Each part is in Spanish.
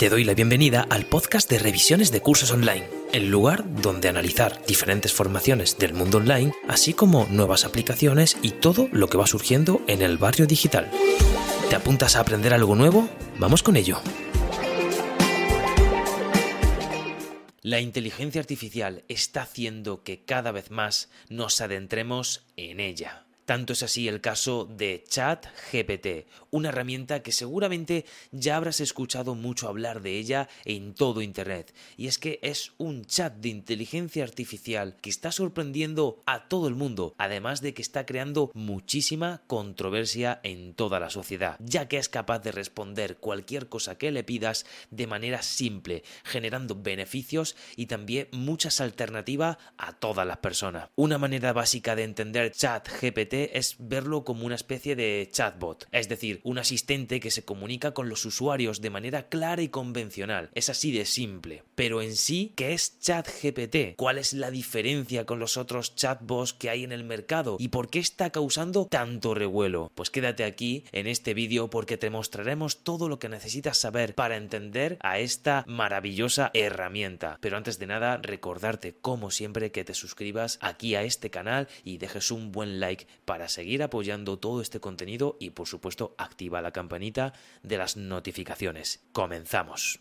Te doy la bienvenida al podcast de revisiones de cursos online, el lugar donde analizar diferentes formaciones del mundo online, así como nuevas aplicaciones y todo lo que va surgiendo en el barrio digital. ¿Te apuntas a aprender algo nuevo? Vamos con ello. La inteligencia artificial está haciendo que cada vez más nos adentremos en ella. Tanto es así el caso de ChatGPT, una herramienta que seguramente ya habrás escuchado mucho hablar de ella en todo Internet. Y es que es un chat de inteligencia artificial que está sorprendiendo a todo el mundo, además de que está creando muchísima controversia en toda la sociedad, ya que es capaz de responder cualquier cosa que le pidas de manera simple, generando beneficios y también muchas alternativas a todas las personas. Una manera básica de entender ChatGPT es verlo como una especie de chatbot, es decir, un asistente que se comunica con los usuarios de manera clara y convencional. Es así de simple. Pero en sí, ¿qué es ChatGPT? ¿Cuál es la diferencia con los otros chatbots que hay en el mercado? ¿Y por qué está causando tanto revuelo? Pues quédate aquí en este vídeo porque te mostraremos todo lo que necesitas saber para entender a esta maravillosa herramienta. Pero antes de nada, recordarte como siempre que te suscribas aquí a este canal y dejes un buen like para seguir apoyando todo este contenido y por supuesto activa la campanita de las notificaciones. Comenzamos.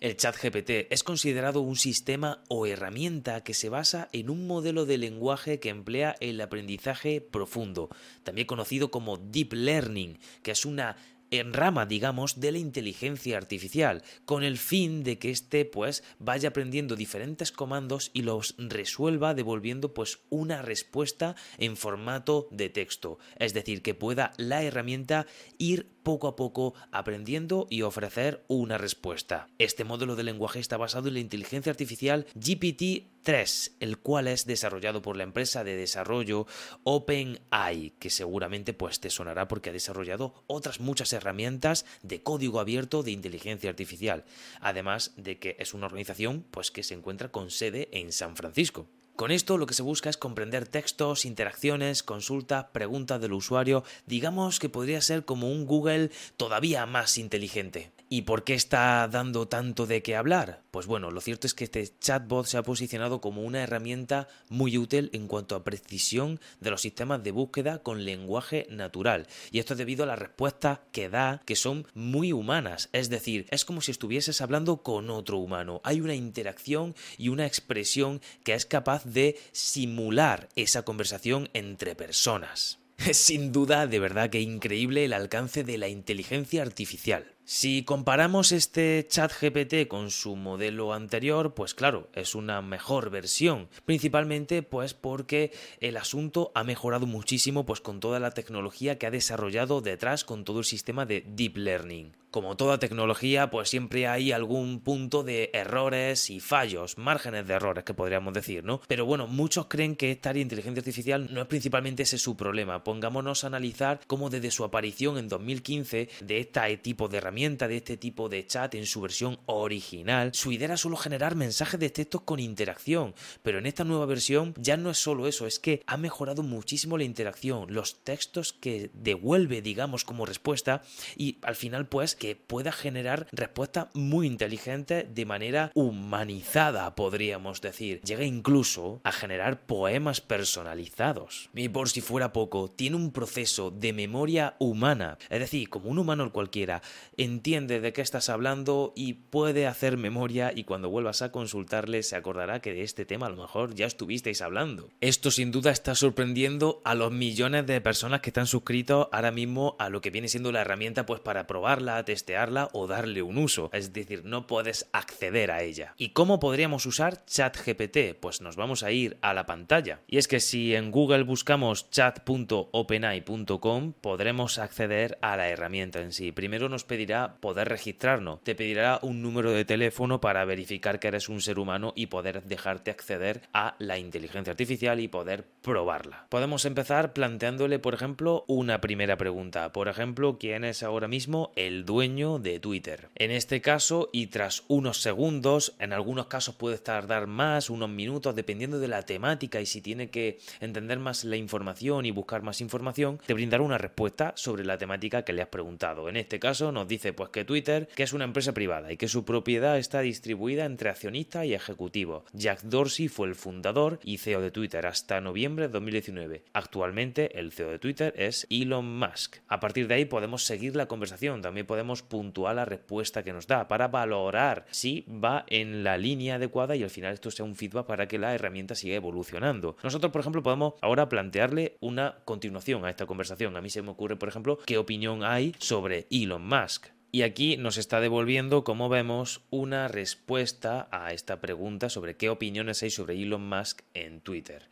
El chat GPT es considerado un sistema o herramienta que se basa en un modelo de lenguaje que emplea el aprendizaje profundo, también conocido como deep learning, que es una en rama, digamos, de la inteligencia artificial, con el fin de que éste pues vaya aprendiendo diferentes comandos y los resuelva devolviendo pues una respuesta en formato de texto, es decir, que pueda la herramienta ir poco a poco aprendiendo y ofrecer una respuesta. Este modelo de lenguaje está basado en la inteligencia artificial GPT-3, el cual es desarrollado por la empresa de desarrollo OpenAI, que seguramente pues te sonará porque ha desarrollado otras muchas herramientas de código abierto de inteligencia artificial, además de que es una organización pues que se encuentra con sede en San Francisco. Con esto lo que se busca es comprender textos, interacciones, consultas, preguntas del usuario, digamos que podría ser como un Google todavía más inteligente. ¿Y por qué está dando tanto de qué hablar? Pues bueno, lo cierto es que este chatbot se ha posicionado como una herramienta muy útil en cuanto a precisión de los sistemas de búsqueda con lenguaje natural. Y esto es debido a las respuestas que da, que son muy humanas. Es decir, es como si estuvieses hablando con otro humano. Hay una interacción y una expresión que es capaz de simular esa conversación entre personas. Es sin duda de verdad que increíble el alcance de la inteligencia artificial. Si comparamos este chat GPT con su modelo anterior, pues claro, es una mejor versión, principalmente pues porque el asunto ha mejorado muchísimo pues con toda la tecnología que ha desarrollado detrás con todo el sistema de deep learning como toda tecnología, pues siempre hay algún punto de errores y fallos, márgenes de errores que podríamos decir, ¿no? Pero bueno, muchos creen que esta inteligencia artificial no es principalmente ese su problema. Pongámonos a analizar cómo desde su aparición en 2015 de este tipo de de este tipo de chat en su versión original, su idea era solo generar mensajes de textos con interacción, pero en esta nueva versión ya no es solo eso, es que ha mejorado muchísimo la interacción, los textos que devuelve, digamos, como respuesta y al final pues que pueda generar respuestas muy inteligentes de manera humanizada, podríamos decir. Llega incluso a generar poemas personalizados. Y por si fuera poco, tiene un proceso de memoria humana. Es decir, como un humano cualquiera, entiende de qué estás hablando y puede hacer memoria y cuando vuelvas a consultarle se acordará que de este tema a lo mejor ya estuvisteis hablando. Esto sin duda está sorprendiendo a los millones de personas que están suscritos ahora mismo a lo que viene siendo la herramienta pues para probarla, testearla o darle un uso, es decir, no puedes acceder a ella. ¿Y cómo podríamos usar ChatGPT? Pues nos vamos a ir a la pantalla. Y es que si en Google buscamos chat.openai.com podremos acceder a la herramienta en sí. Primero nos pedirá poder registrarnos, te pedirá un número de teléfono para verificar que eres un ser humano y poder dejarte acceder a la inteligencia artificial y poder probarla. Podemos empezar planteándole, por ejemplo, una primera pregunta. Por ejemplo, ¿quién es ahora mismo el dueño de Twitter? En este caso, y tras unos segundos, en algunos casos puede tardar más, unos minutos, dependiendo de la temática y si tiene que entender más la información y buscar más información, te brindará una respuesta sobre la temática que le has preguntado. En este caso nos dice pues que Twitter, que es una empresa privada y que su propiedad está distribuida entre accionistas y ejecutivos. Jack Dorsey fue el fundador y CEO de Twitter hasta noviembre de 2019. Actualmente el CEO de Twitter es Elon Musk. A partir de ahí podemos seguir la conversación, también podemos puntuar la respuesta que nos da para valorar si va en la línea adecuada y al final esto sea un feedback para que la herramienta siga evolucionando. Nosotros, por ejemplo, podemos ahora plantearle una continuación a esta conversación. A mí se me ocurre, por ejemplo, qué opinión hay sobre Elon Musk. Y aquí nos está devolviendo, como vemos, una respuesta a esta pregunta sobre qué opiniones hay sobre Elon Musk en Twitter.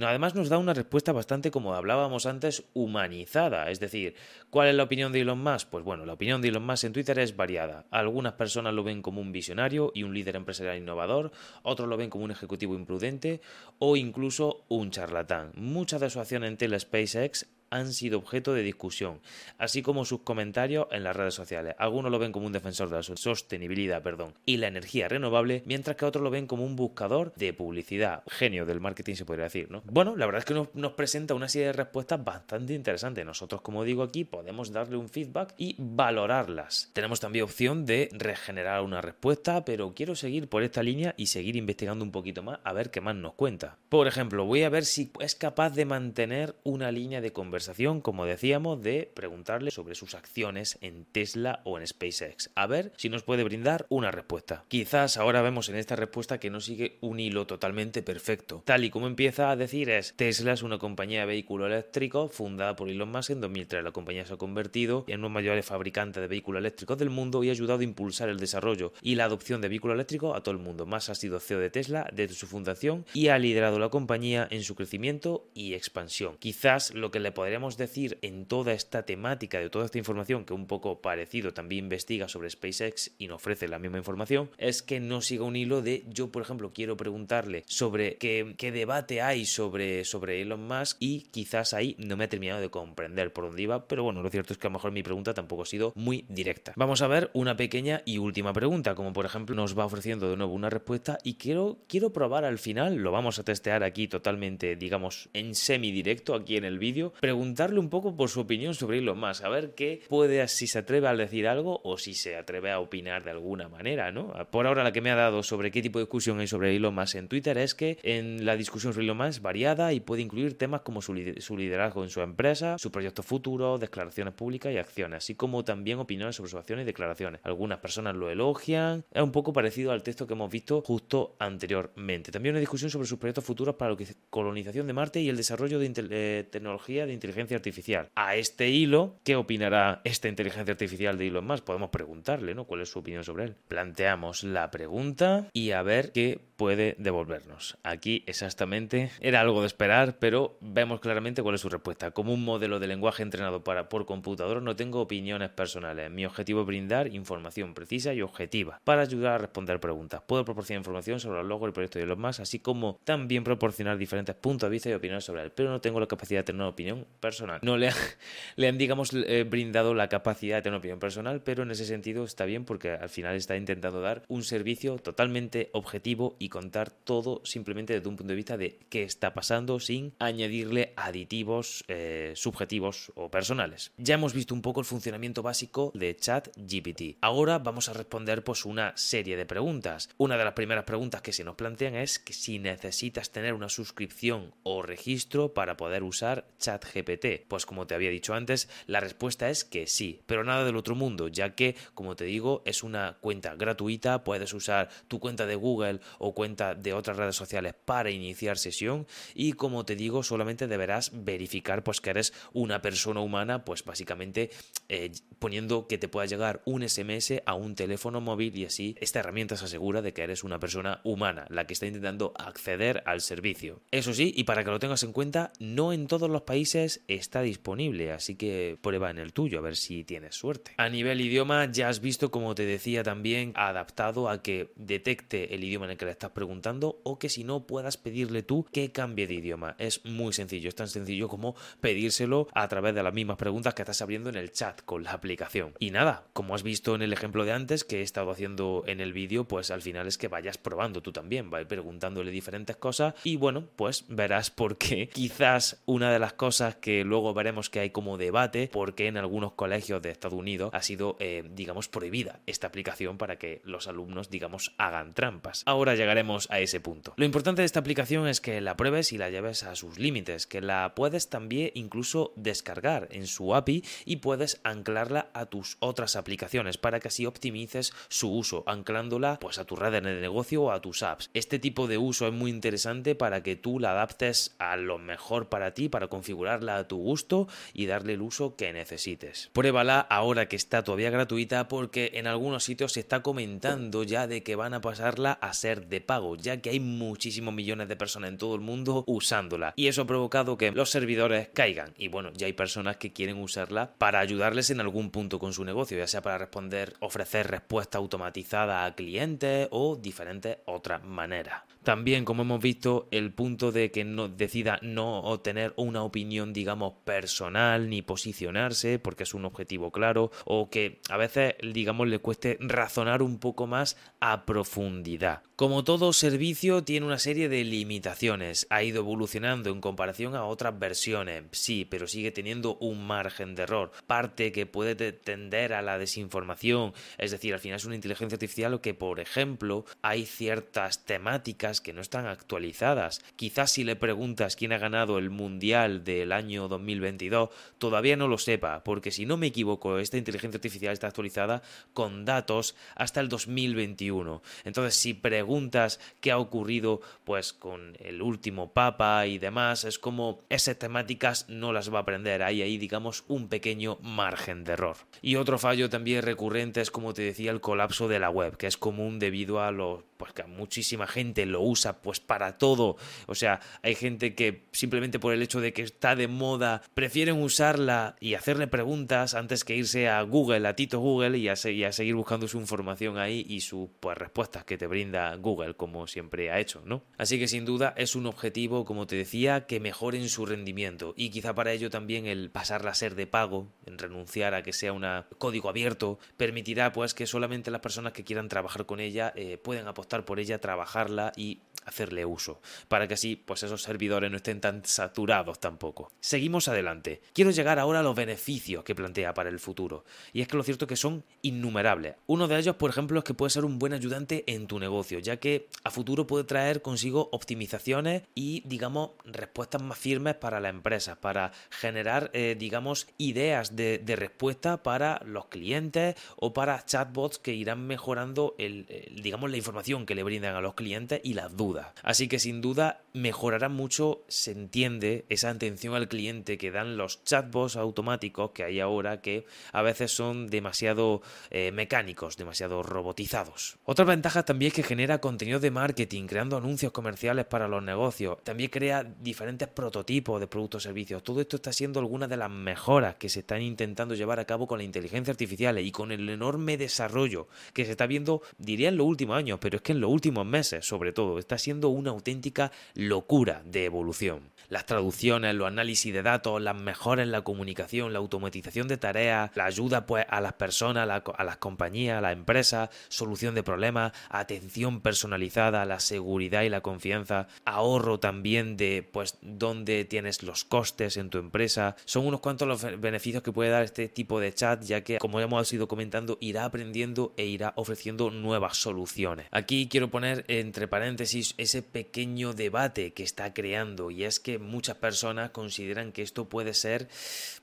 Además nos da una respuesta bastante, como hablábamos antes, humanizada. Es decir, ¿cuál es la opinión de Elon Musk? Pues bueno, la opinión de Elon Musk en Twitter es variada. Algunas personas lo ven como un visionario y un líder empresarial innovador, otros lo ven como un ejecutivo imprudente o incluso un charlatán. Muchas de sus acciones en SpaceX han sido objeto de discusión, así como sus comentarios en las redes sociales. Algunos lo ven como un defensor de la sostenibilidad perdón, y la energía renovable, mientras que otros lo ven como un buscador de publicidad. Genio del marketing se podría decir, ¿no? Bueno, la verdad es que nos, presenta una serie de respuestas bastante interesantes. Nosotros, como digo aquí, podemos darle un feedback y valorarlas. Tenemos también opción de regenerar una respuesta, pero quiero seguir por esta línea y seguir investigando un poquito más a ver qué más nos cuenta. Por ejemplo, voy a ver si es capaz de mantener una línea de conversación como decíamos, de preguntarle sobre sus acciones en Tesla o en SpaceX. A ver si nos puede brindar una respuesta. Quizás ahora vemos en esta respuesta que no sigue un hilo totalmente perfecto. Tal y como empieza a decir es, Tesla es una compañía de vehículos eléctricos fundada por Elon Musk en 2003. La compañía se ha convertido en uno de los mayores fabricantes de vehículos eléctricos del mundo y ha ayudado a impulsar el desarrollo y la adopción de vehículos eléctricos a todo el mundo. Más ha sido CEO de Tesla desde su fundación y ha liderado la compañía en su crecimiento y expansión. Quizás lo que le podría podríamos decir en toda esta temática, de toda esta información que un poco parecido también investiga sobre SpaceX y nos ofrece la misma información, es que no siga un hilo de yo, por ejemplo, quiero preguntarle sobre qué, qué debate hay sobre, sobre Elon Musk y quizás ahí no me ha terminado de comprender por dónde iba, pero bueno, lo cierto es que a lo mejor mi pregunta tampoco ha sido muy directa. Vamos a ver una pequeña y última pregunta, como por ejemplo nos va ofreciendo de nuevo una respuesta y quiero, quiero probar al final, lo vamos a testear aquí totalmente, digamos, en semi directo aquí en el vídeo, preguntarle un poco por su opinión sobre Elon Musk, a ver qué puede, si se atreve a decir algo o si se atreve a opinar de alguna manera, ¿no? Por ahora la que me ha dado sobre qué tipo de discusión hay sobre Elon Musk en Twitter es que en la discusión sobre Elon Musk es variada y puede incluir temas como su, liderazgo en su empresa, su proyecto futuro, declaraciones públicas y acciones, así como también opiniones sobre sus acciones y declaraciones. Algunas personas lo elogian, es un poco parecido al texto que hemos visto justo anteriormente. También una discusión sobre sus proyectos futuros para la colonización de Marte y el desarrollo de eh, tecnología de inteligencia inteligencia artificial. A este hilo, ¿qué opinará esta inteligencia artificial de Elon Musk? Podemos preguntarle, ¿no? ¿Cuál es su opinión sobre él? Planteamos la pregunta y a ver qué puede devolvernos. Aquí exactamente era algo de esperar, pero vemos claramente cuál es su respuesta. Como un modelo de lenguaje entrenado para, por computador, no tengo opiniones personales. Mi objetivo es brindar información precisa y objetiva para ayudar a responder preguntas. Puedo proporcionar información sobre los logos y proyectos de Elon Musk, así como también proporcionar diferentes puntos de vista y opiniones sobre él, pero no tengo la capacidad de tener una opinión personal. No le, han, digamos, eh, brindado la capacidad de tener una opinión personal, pero en ese sentido está bien porque al final está intentando dar un servicio totalmente objetivo y contar todo simplemente desde un punto de vista de qué está pasando sin añadirle aditivos eh, subjetivos o personales. Ya hemos visto un poco el funcionamiento básico de ChatGPT. Ahora vamos a responder pues una serie de preguntas. Una de las primeras preguntas que se nos plantean es que si necesitas tener una suscripción o registro para poder usar ChatGPT pues como te había dicho antes, la respuesta es que sí, pero nada del otro mundo, ya que, como te digo, es una cuenta gratuita, puedes usar tu cuenta de Google o cuenta de otras redes sociales para iniciar sesión y como te digo, solamente deberás verificar pues que eres una persona humana, pues básicamente eh, poniendo que te pueda llegar un SMS a un teléfono móvil y así esta herramienta se asegura de que eres una persona humana, la que está intentando acceder al servicio. Eso sí, y para que lo tengas en cuenta, no en todos los países está disponible, así que prueba en el tuyo a ver si tienes suerte. A nivel idioma ya has visto, como te decía también, adaptado a que detecte el idioma en el que le estás preguntando o que si no puedas pedirle tú que cambie de idioma. Es muy sencillo, es tan sencillo como pedírselo a través de las mismas preguntas que estás abriendo en el chat con la aplicación. Y nada, como has visto en el ejemplo de antes que he estado haciendo en el vídeo, pues al final es que vayas probando tú también, vas preguntándole diferentes cosas y bueno, pues verás por qué quizás una de las cosas que luego veremos que hay como debate, porque en algunos colegios de Estados Unidos ha sido, eh, digamos, prohibida esta aplicación para que los alumnos, digamos, hagan trampas. Ahora llegaremos a ese punto. Lo importante de esta aplicación es que la pruebes y la lleves a sus límites, que la puedes también incluso descargar en su API y puedes anclarla a tus otras aplicaciones para que así optimices su uso, anclándola pues a tu red de negocio o a tus apps. Este tipo de uso es muy interesante para que tú la adaptes a lo mejor para ti, para configurarla a tu gusto y darle el uso que necesites. Pruébala ahora que está todavía gratuita porque en algunos sitios se está comentando ya de que van a pasarla a ser de pago, ya que hay muchísimos millones de personas en todo el mundo usándola y eso ha provocado que los servidores caigan y bueno, ya hay personas que quieren usarla para ayudarles en algún punto con su negocio, ya sea para responder, ofrecer respuesta automatizada a clientes o diferentes otras maneras. También, como hemos visto, el punto de que no decida no obtener una opinión, digamos, personal ni posicionarse porque es un objetivo claro o que a veces, digamos, le cueste razonar un poco más a profundidad. Como todo servicio tiene una serie de limitaciones, ha ido evolucionando en comparación a otras versiones, sí, pero sigue teniendo un margen de error, parte que puede tender a la desinformación, es decir, al final es una inteligencia artificial que, por ejemplo, hay ciertas temáticas que no están actualizadas. Quizás si le preguntas quién ha ganado el Mundial del año 2022, todavía no lo sepa, porque si no me equivoco, esta inteligencia artificial está actualizada con datos hasta el 2021. Entonces, si preguntas qué ha ocurrido pues con el último papa y demás, es como esas temáticas no las va a aprender. Hay ahí, digamos, un pequeño margen de error. Y otro fallo también recurrente es, como te decía, el colapso de la web, que es común debido a los pues que muchísima gente lo usa pues para todo. O sea, hay gente que simplemente por el hecho de que está de moda prefieren usarla y hacerle preguntas antes que irse a Google, a Tito Google y a, seguir buscando su información ahí y sus pues, respuestas que te brinda Google como siempre ha hecho, ¿no? Así que sin duda es un objetivo, como te decía, que mejoren su rendimiento y quizá para ello también el pasarla a ser de pago, en renunciar a que sea un código abierto, permitirá pues que solamente las personas que quieran trabajar con ella eh, pueden apostar por ella, trabajarla y hacerle uso, para que así pues esos servidores no estén tan saturados tampoco. Seguimos adelante. Quiero llegar ahora a los beneficios que plantea para el futuro, y es que lo cierto es que son innumerables. Uno de ellos, por ejemplo, es que puede ser un buen ayudante en tu negocio, ya que a futuro puede traer consigo optimizaciones y, digamos, respuestas más firmes para la empresa, para generar, eh, digamos, ideas de, respuesta para los clientes o para chatbots que irán mejorando el, digamos, la información que le brindan a los clientes y las dudas. Así que sin duda mejorará mucho, se entiende, esa atención al cliente que dan los chatbots automáticos que hay ahora que a veces son demasiado eh, mecánicos, demasiado robotizados. Otra ventaja también es que genera contenido de marketing, creando anuncios comerciales para los negocios. También crea diferentes prototipos de productos o servicios. Todo esto está siendo algunas de las mejoras que se están intentando llevar a cabo con la inteligencia artificial y con el enorme desarrollo que se está viendo, diría en los últimos años, pero es que en los últimos meses, sobre todo, está siendo una auténtica locura de evolución. Las traducciones, los análisis de datos, las mejoras en la comunicación, la automatización de tareas, la ayuda pues a las personas, a, las compañías, a las empresas, solución de problemas, atención personalizada, la seguridad y la confianza, ahorro también de pues dónde tienes los costes en tu empresa. Son unos cuantos los beneficios que puede dar este tipo de chat, ya que como hemos ido comentando, irá aprendiendo e irá ofreciendo nuevas soluciones. Aquí quiero poner entre paréntesis ese pequeño debate que está creando y es que muchas personas consideran que esto puede ser,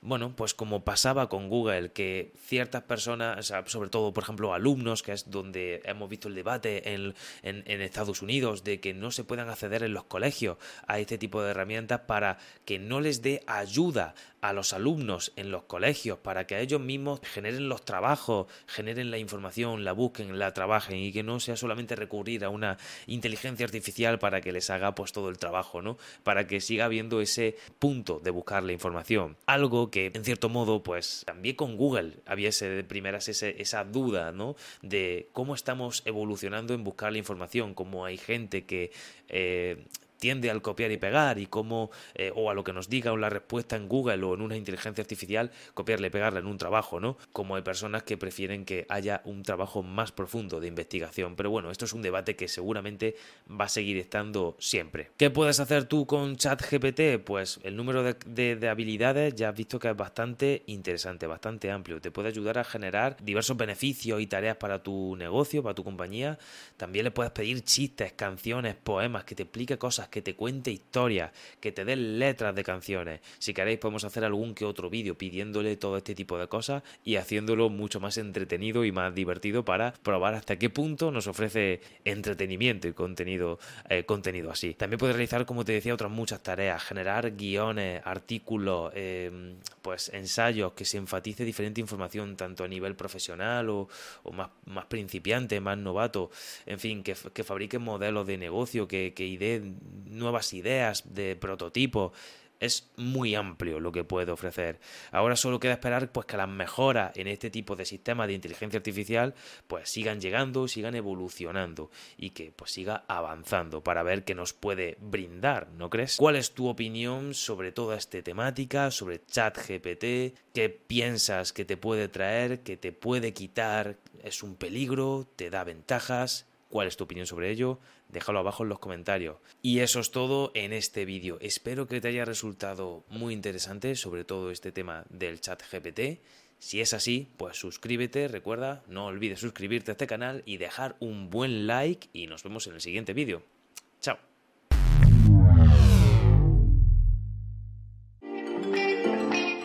bueno, pues como pasaba con Google, que ciertas personas, sobre todo por ejemplo alumnos, que es donde hemos visto el debate en, en Estados Unidos, de que no se puedan acceder en los colegios a este tipo de herramientas para que no les dé ayuda a los alumnos en los colegios para que ellos mismos generen los trabajos, generen la información, la busquen, la trabajen y que no sea solamente recurrir a una inteligencia artificial para que les haga pues todo el trabajo, ¿no? Para que siga habiendo ese punto de buscar la información. Algo que en cierto modo pues también con Google había de primeras esa duda, ¿no? De cómo estamos evolucionando en buscar la información, cómo hay gente que eh, tiende al copiar y pegar y cómo, eh, o a lo que nos diga la respuesta en Google o en una inteligencia artificial, copiarle y pegarle en un trabajo, ¿no? Como hay personas que prefieren que haya un trabajo más profundo de investigación. Pero bueno, esto es un debate que seguramente va a seguir estando siempre. ¿Qué puedes hacer tú con ChatGPT? Pues el número de, de habilidades ya has visto que es bastante interesante, bastante amplio. Te puede ayudar a generar diversos beneficios y tareas para tu negocio, para tu compañía. También le puedes pedir chistes, canciones, poemas, que te explique cosas que te cuente historias, que te dé letras de canciones. Si queréis podemos hacer algún que otro vídeo pidiéndole todo este tipo de cosas y haciéndolo mucho más entretenido y más divertido para probar hasta qué punto nos ofrece entretenimiento y contenido, eh, contenido así. También puedes realizar, como te decía, otras muchas tareas, generar guiones, artículos, em, pues ensayos que se enfatice diferente información tanto a nivel profesional o, más, más principiante, más novato, en fin, que, que fabriquen modelos de negocio, que, que ideen nuevas ideas de prototipo. Es muy amplio lo que puede ofrecer. Ahora solo queda esperar pues que las mejoras en este tipo de sistemas de inteligencia artificial pues sigan llegando, sigan evolucionando y que pues siga avanzando para ver qué nos puede brindar, ¿no crees? ¿Cuál es tu opinión sobre toda esta temática, sobre ChatGPT? ¿Qué piensas que te puede traer, que te puede quitar? ¿Es un peligro? ¿Te da ventajas? ¿Cuál es tu opinión sobre ello? Déjalo abajo en los comentarios. Y eso es todo en este vídeo. Espero que te haya resultado muy interesante sobre todo este tema del chat GPT. Si es así, pues suscríbete, recuerda, no olvides suscribirte a este canal y dejar un buen like y nos vemos en el siguiente vídeo. Chao.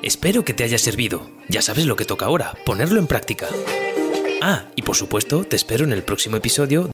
Espero que te haya servido. Ya sabes lo que toca ahora, ponerlo en práctica. Ah, y por supuesto, te espero en el próximo episodio